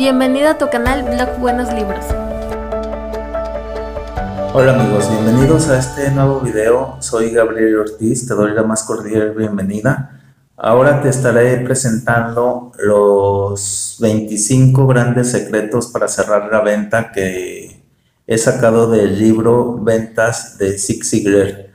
Bienvenido a tu canal Blog Buenos Libros. Hola amigos, bienvenidos a este nuevo video. Soy Gabriel Ortiz, te doy la más cordial bienvenida. Ahora te estaré presentando los 25 grandes secretos para cerrar la venta que he sacado del libro Ventas de Zig Ziglar.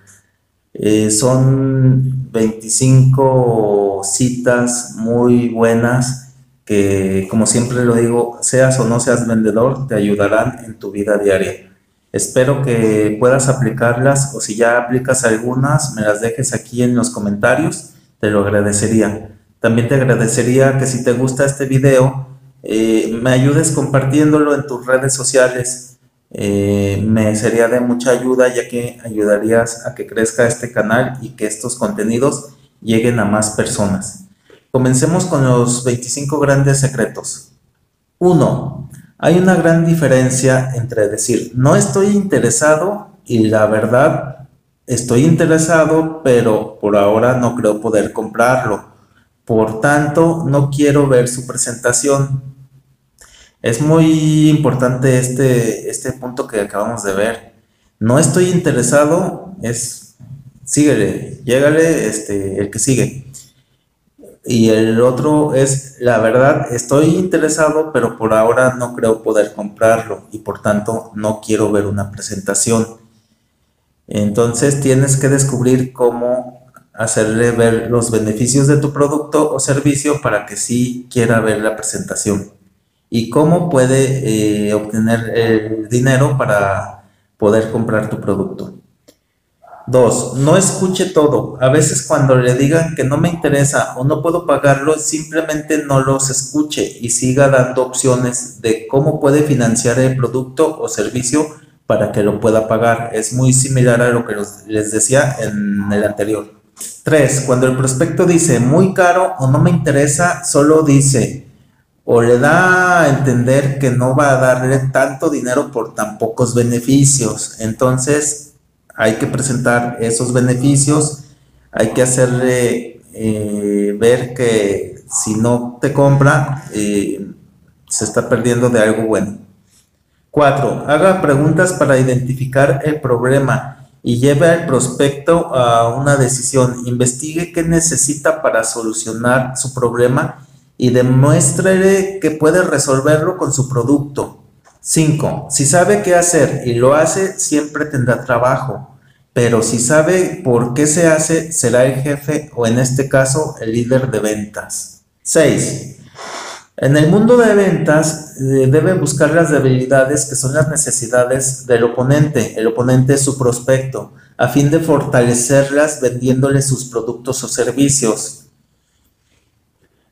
Eh, son 25 citas muy buenas que, como siempre lo digo, seas o no seas vendedor, te ayudarán en tu vida diaria. Espero que puedas aplicarlas o si ya aplicas algunas, me las dejes aquí en los comentarios, te lo agradecería. También te agradecería que si te gusta este video, eh, me ayudes compartiéndolo en tus redes sociales. Eh, me sería de mucha ayuda ya que ayudarías a que crezca este canal y que estos contenidos lleguen a más personas. Comencemos con los 25 grandes secretos. 1. Hay una gran diferencia entre decir no estoy interesado y la verdad estoy interesado, pero por ahora no creo poder comprarlo. Por tanto, no quiero ver su presentación. Es muy importante este, este punto que acabamos de ver. No estoy interesado es síguele, llégale este, el que sigue. Y el otro es, la verdad, estoy interesado, pero por ahora no creo poder comprarlo y por tanto no quiero ver una presentación. Entonces tienes que descubrir cómo hacerle ver los beneficios de tu producto o servicio para que sí quiera ver la presentación y cómo puede eh, obtener el dinero para poder comprar tu producto. Dos, no escuche todo. A veces cuando le digan que no me interesa o no puedo pagarlo, simplemente no los escuche y siga dando opciones de cómo puede financiar el producto o servicio para que lo pueda pagar. Es muy similar a lo que les decía en el anterior. Tres, cuando el prospecto dice muy caro o no me interesa, solo dice o le da a entender que no va a darle tanto dinero por tan pocos beneficios. Entonces, hay que presentar esos beneficios, hay que hacerle eh, ver que si no te compra, eh, se está perdiendo de algo bueno. 4. Haga preguntas para identificar el problema y lleve al prospecto a una decisión. Investigue qué necesita para solucionar su problema y demuéstrele que puede resolverlo con su producto. 5. Si sabe qué hacer y lo hace, siempre tendrá trabajo. Pero si sabe por qué se hace, será el jefe o en este caso el líder de ventas. 6. En el mundo de ventas eh, debe buscar las debilidades que son las necesidades del oponente. El oponente es su prospecto, a fin de fortalecerlas vendiéndole sus productos o servicios.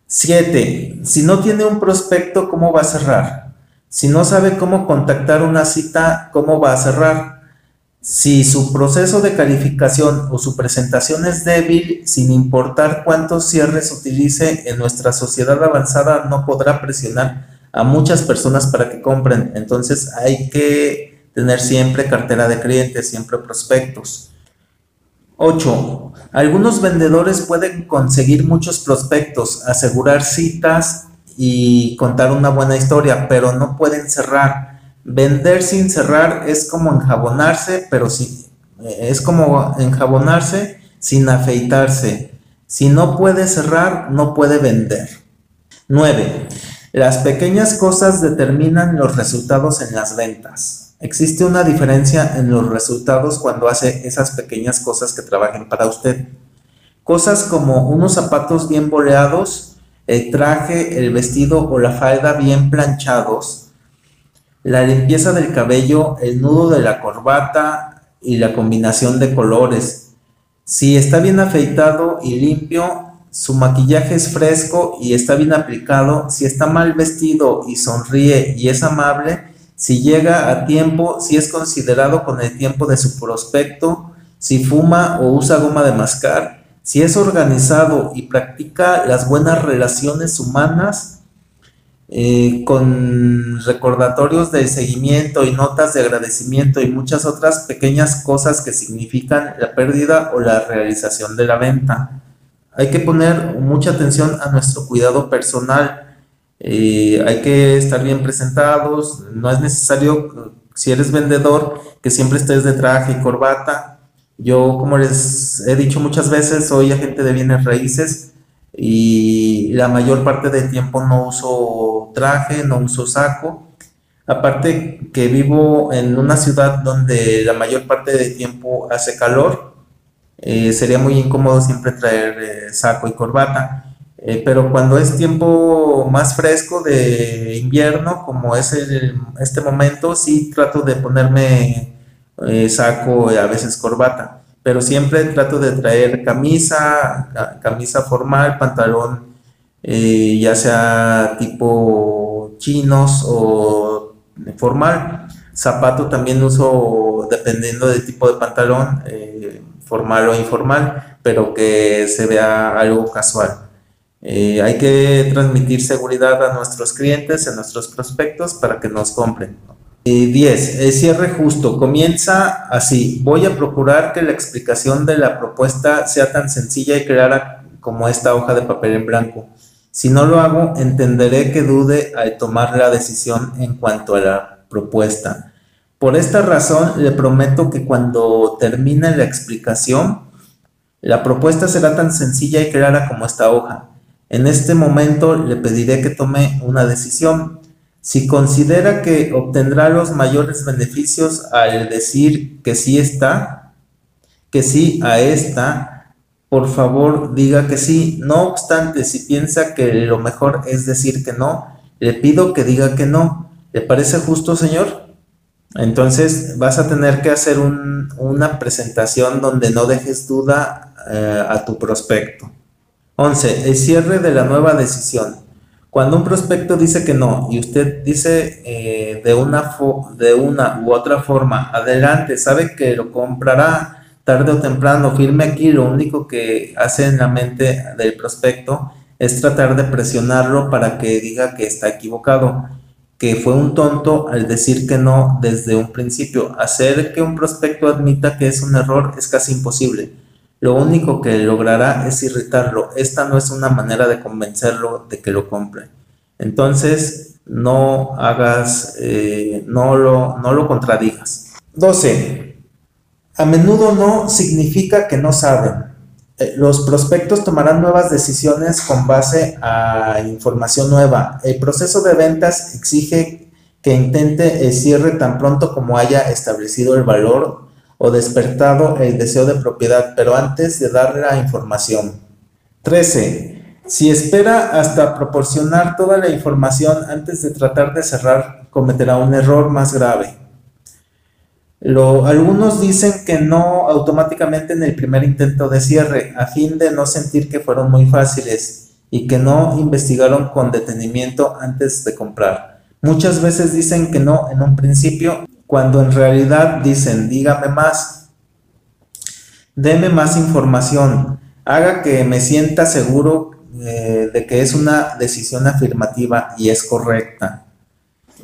7. Si no tiene un prospecto, ¿cómo va a cerrar? Si no sabe cómo contactar una cita, ¿cómo va a cerrar? Si su proceso de calificación o su presentación es débil, sin importar cuántos cierres utilice en nuestra sociedad avanzada, no podrá presionar a muchas personas para que compren. Entonces hay que tener siempre cartera de clientes, siempre prospectos. 8. Algunos vendedores pueden conseguir muchos prospectos, asegurar citas y contar una buena historia, pero no pueden cerrar. Vender sin cerrar es como enjabonarse, pero sí, es como enjabonarse sin afeitarse. Si no puede cerrar, no puede vender. 9. Las pequeñas cosas determinan los resultados en las ventas. Existe una diferencia en los resultados cuando hace esas pequeñas cosas que trabajen para usted. Cosas como unos zapatos bien boleados el traje, el vestido o la falda bien planchados, la limpieza del cabello, el nudo de la corbata y la combinación de colores. Si está bien afeitado y limpio, su maquillaje es fresco y está bien aplicado, si está mal vestido y sonríe y es amable, si llega a tiempo, si es considerado con el tiempo de su prospecto, si fuma o usa goma de mascar, si es organizado y practica las buenas relaciones humanas, eh, con recordatorios de seguimiento y notas de agradecimiento y muchas otras pequeñas cosas que significan la pérdida o la realización de la venta. Hay que poner mucha atención a nuestro cuidado personal. hay que estar bien presentados, no es necesario, si eres vendedor, que siempre estés de traje y corbata. Yo, como les he dicho muchas veces, soy agente de bienes raíces y la mayor parte del tiempo no uso traje, no uso saco. Aparte que vivo en una ciudad donde la mayor parte del tiempo hace calor, eh, sería muy incómodo siempre traer eh, saco y corbata. Eh, pero cuando es tiempo más fresco de invierno, como es este momento, sí trato de ponerme saco y a veces corbata. Pero siempre trato de traer camisa, camisa formal, pantalón, ya sea tipo chinos o formal. Zapato también uso dependiendo del tipo de pantalón, eh, formal o informal, pero que se vea algo casual. Eh, hay que transmitir seguridad a nuestros clientes, a nuestros prospectos para que nos compren. 10. El cierre justo. Comienza así. Voy a procurar que la explicación de la propuesta sea tan sencilla y clara como esta hoja de papel en blanco. Si no lo hago, entenderé que dude al tomar la decisión en cuanto a la propuesta. Por esta razón, le prometo que cuando termine la explicación, la propuesta será tan sencilla y clara como esta hoja. En este momento le pediré que tome una decisión. Si considera que obtendrá los mayores beneficios al decir que sí está, que sí a esta, por favor diga que sí. No obstante, si piensa que lo mejor es decir que no, le pido que diga que no. ¿Le parece justo, señor? Entonces vas a tener que hacer una presentación donde no dejes duda eh, a tu prospecto. 11. El cierre de la nueva decisión. Cuando un prospecto dice que no y usted dice eh, de, una de una u otra forma, adelante, sabe que lo comprará tarde o temprano, firme aquí, lo único que hace en la mente del prospecto es tratar de presionarlo para que diga que está equivocado que fue un tonto al decir que no desde un principio. Hacer que un prospecto admita que es un error es casi imposible. Lo único que logrará es irritarlo. Esta no es una manera de convencerlo de que lo compre. Entonces, no hagas, eh, no, lo, no lo contradigas. 12. A menudo no significa que no saben. Eh, los prospectos tomarán nuevas decisiones con base a información nueva. El proceso de ventas exige que intente el cierre tan pronto como haya establecido el valor o despertado el deseo de propiedad, pero antes de dar la información. 13. Si espera hasta proporcionar toda la información antes de tratar de cerrar, cometerá un error más grave algunos dicen que no automáticamente en el primer intento de cierre, a fin de no sentir que fueron muy fáciles y que no investigaron con detenimiento antes de comprar. Muchas veces dicen que no en un principio, cuando en realidad dicen dígame más, deme más información, haga que me sienta seguro eh, de que es una decisión afirmativa y es correcta.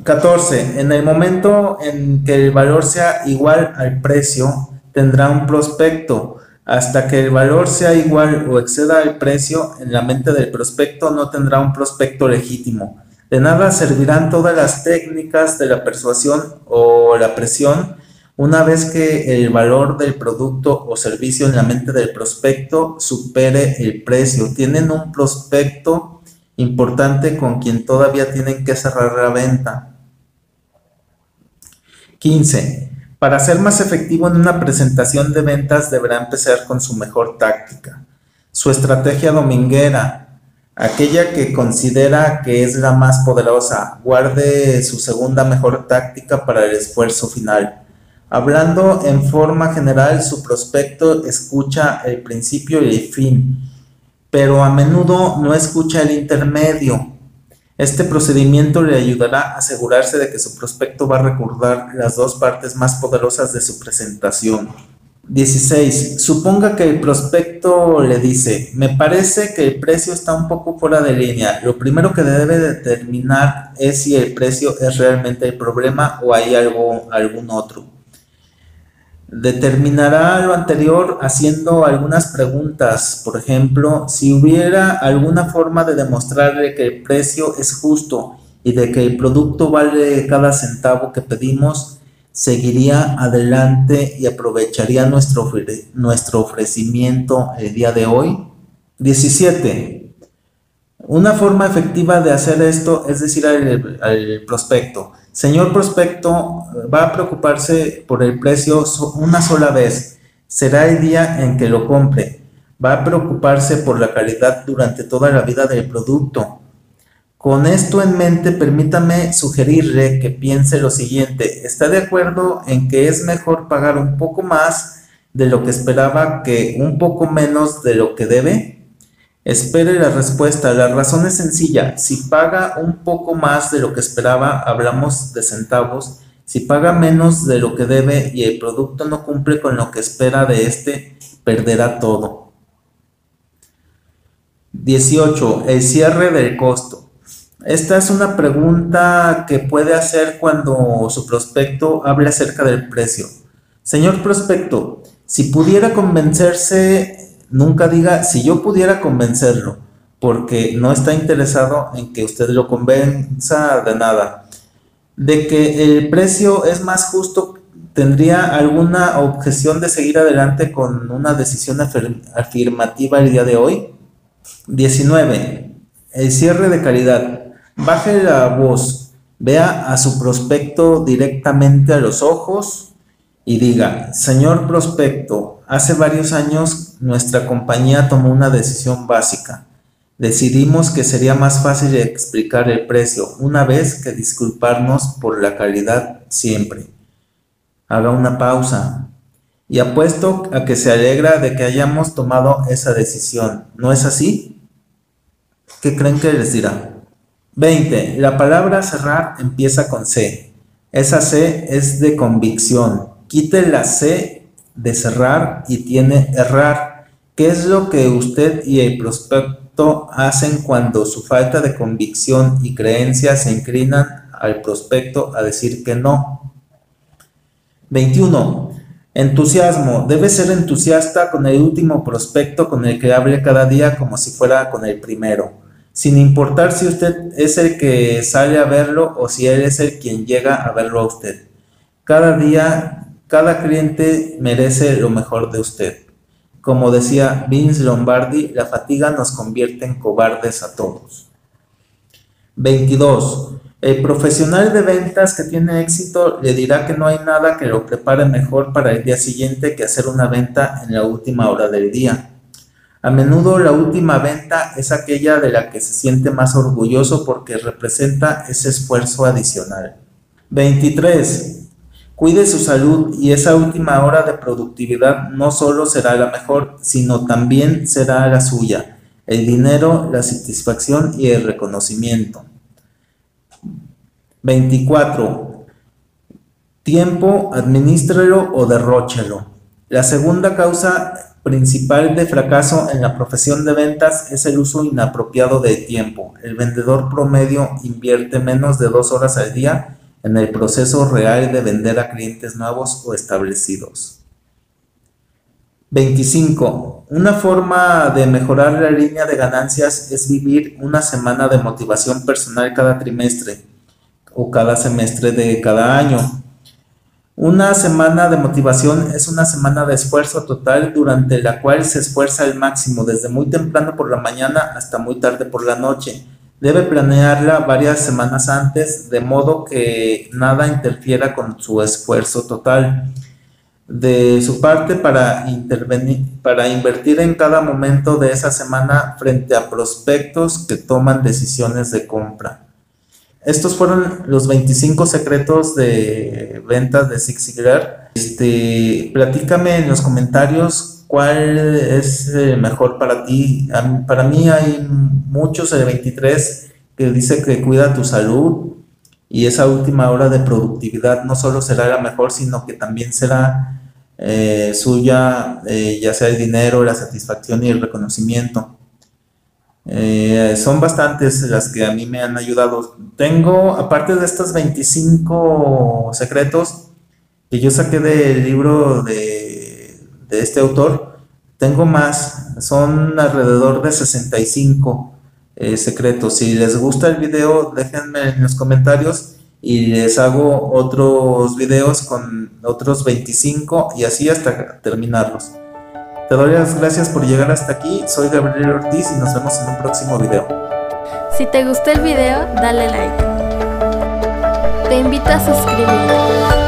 14. En el momento en que el valor sea igual al precio, tendrá un prospecto. Hasta que el valor sea igual o exceda el precio, en la mente del prospecto no tendrá un prospecto legítimo. De nada servirán todas las técnicas de la persuasión o la presión una vez que el valor del producto o servicio en la mente del prospecto supere el precio. Tienen un prospecto importante con quien todavía tienen que cerrar la venta. 15. Para ser más efectivo en una presentación de ventas deberá empezar con su mejor táctica, su estrategia dominguera, aquella que considera que es la más poderosa. Guarde su segunda mejor táctica para el esfuerzo final. Hablando en forma general, su prospecto escucha el principio y el fin, pero a menudo no escucha el intermedio este procedimiento le ayudará a asegurarse de que su prospecto va a recordar las dos partes más poderosas de su presentación. 16. Suponga que el prospecto le dice, me parece que el precio está un poco fuera de línea. Lo primero que debe determinar es si el precio es realmente el problema o hay algo, algún otro. Determinará lo anterior haciendo algunas preguntas. Por ejemplo, si hubiera alguna forma de demostrarle que el precio es justo y de que el producto vale cada centavo que pedimos, seguiría adelante y aprovecharía nuestro, nuestro ofrecimiento el día de hoy. 17. Una forma efectiva de hacer esto es decir al, prospecto, señor prospecto, va a preocuparse por el precio una sola vez, será el día en que lo compre, va a preocuparse por la calidad durante toda la vida del producto, con esto en mente, permítame sugerirle que piense lo siguiente. ¿Está de acuerdo en que es mejor pagar un poco más de lo que esperaba que un poco menos de lo que debe? Espere la respuesta. La razón es sencilla. Si paga un poco más de lo que esperaba, hablamos de centavos. Si paga menos de lo que debe y el producto no cumple con lo que espera de este, perderá todo. 18. El cierre del costo. Esta es una pregunta que puede hacer cuando su prospecto hable acerca del precio. Señor prospecto, si pudiera convencerse, nunca diga si yo pudiera convencerlo, porque no está interesado en que usted lo convenza de nada. De que el precio es más justo, ¿tendría alguna objeción de seguir adelante con una decisión afirmativa el día de hoy? 19. El cierre de calidad. Baje la voz, vea a su prospecto directamente a los ojos y diga, señor prospecto, hace varios años nuestra compañía tomó una decisión básica. Decidimos que sería más fácil explicar el precio una vez que disculparnos por la calidad siempre. Haga una pausa. Y apuesto a que se alegra de que hayamos tomado esa decisión. ¿No es así? ¿Qué creen que les dirá? 20. La palabra cerrar empieza con C. Esa C es de convicción. Quite la C de cerrar y tiene errar. ¿Qué es lo que usted y el prospecto hacen cuando su falta de convicción y creencia se inclinan al prospecto a decir que no? 21. Entusiasmo. Debe ser entusiasta con el último prospecto con el que hable cada día como si fuera con el primero sin importar si usted es el que sale a verlo o si él es el quien llega a verlo a usted. Cada día, cada cliente merece lo mejor de usted. Como decía Vince Lombardi, la fatiga nos convierte en cobardes a todos. 22. El profesional de ventas que tiene éxito le dirá que no hay nada que lo prepare mejor para el día siguiente que hacer una venta en la última hora del día. A menudo la última venta es aquella de la que se siente más orgulloso porque representa ese esfuerzo adicional. 23. Cuide su salud y esa última hora de productividad no solo será la mejor, sino también será la suya. El dinero, la satisfacción y el reconocimiento. 24. Tiempo, administrelo o derróchelo. La segunda causa principal de fracaso en la profesión de ventas es el uso inapropiado de tiempo. El vendedor promedio invierte menos de dos horas al día en el proceso real de vender a clientes nuevos o establecidos. 25. Una forma de mejorar la línea de ganancias es vivir una semana de motivación personal cada trimestre o cada semestre de cada año. Una semana de motivación es una semana de esfuerzo total durante la cual se esfuerza al máximo desde muy temprano por la mañana hasta muy tarde por la noche. Debe planearla varias semanas antes de modo que nada interfiera con su esfuerzo total. De su parte para para invertir en cada momento de esa semana frente a prospectos que toman decisiones de compra. Estos fueron los 25 secretos de ventas de Ziglar. Este, platícame en los comentarios cuál es el mejor para ti. Para mí hay muchos, el 23, que dice que cuida tu salud y esa última hora de productividad no solo será la mejor, sino que también será eh, suya, eh, ya sea el dinero, la satisfacción y el reconocimiento. Eh, son bastantes las que a mí me han ayudado. Tengo, aparte de estos 25 secretos, que yo saqué del libro de, este autor. Tengo más, son alrededor de 65 eh, secretos. Si les gusta el video, déjenme en los comentarios y les hago otros videos con otros 25 y así hasta terminarlos. Te doy las gracias por llegar hasta aquí. Soy Gabriel Ortiz y nos vemos en un próximo video. Si te gustó el video, dale like. Te invito a suscribirte.